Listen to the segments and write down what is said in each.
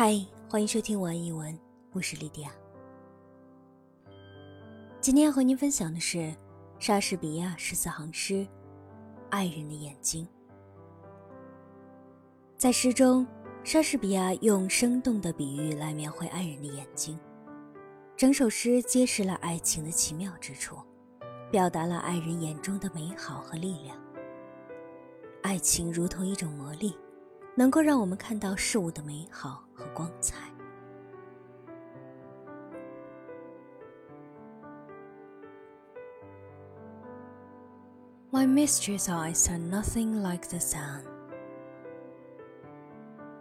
嗨，欢迎收听文一文，我是莉迪亚。今天要和您分享的是莎士比亚十四行诗《爱人的眼睛》。在诗中，莎士比亚用生动的比喻来描绘爱人的眼睛，整首诗揭示了爱情的奇妙之处，表达了爱人眼中的美好和力量。爱情如同一种魔力。能够让我们看到事物的美好和光彩。My mistress' eyes are nothing like the sun.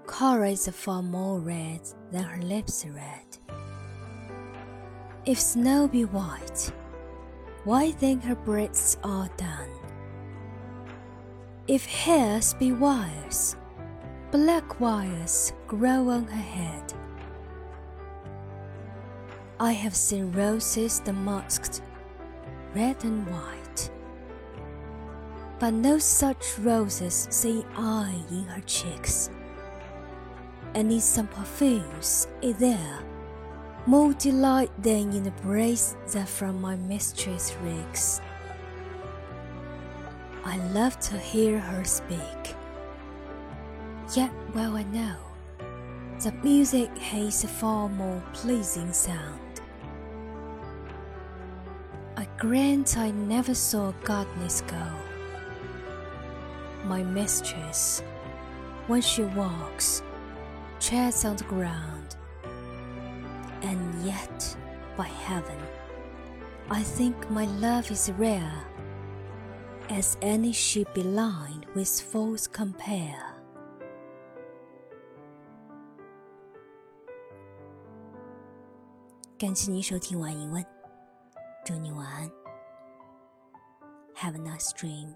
Color is far more red than her lips are red. If snow be white, why then her breasts are dun? If hairs be wires, Black wires grow on her head. I have seen roses damasked, red and white. But no such roses see I in her cheeks. And in some perfumes is there more delight than in the praise that from my mistress reeks. I love to hear her speak Yet well I know that music has a far more pleasing sound. I grant I never saw goddess go. My mistress, when she walks, treads on the ground. And yet, by heaven, I think my love is rare, as any should be lined with false compare. 感谢您收听晚疑问，祝你晚安。Have a nice dream.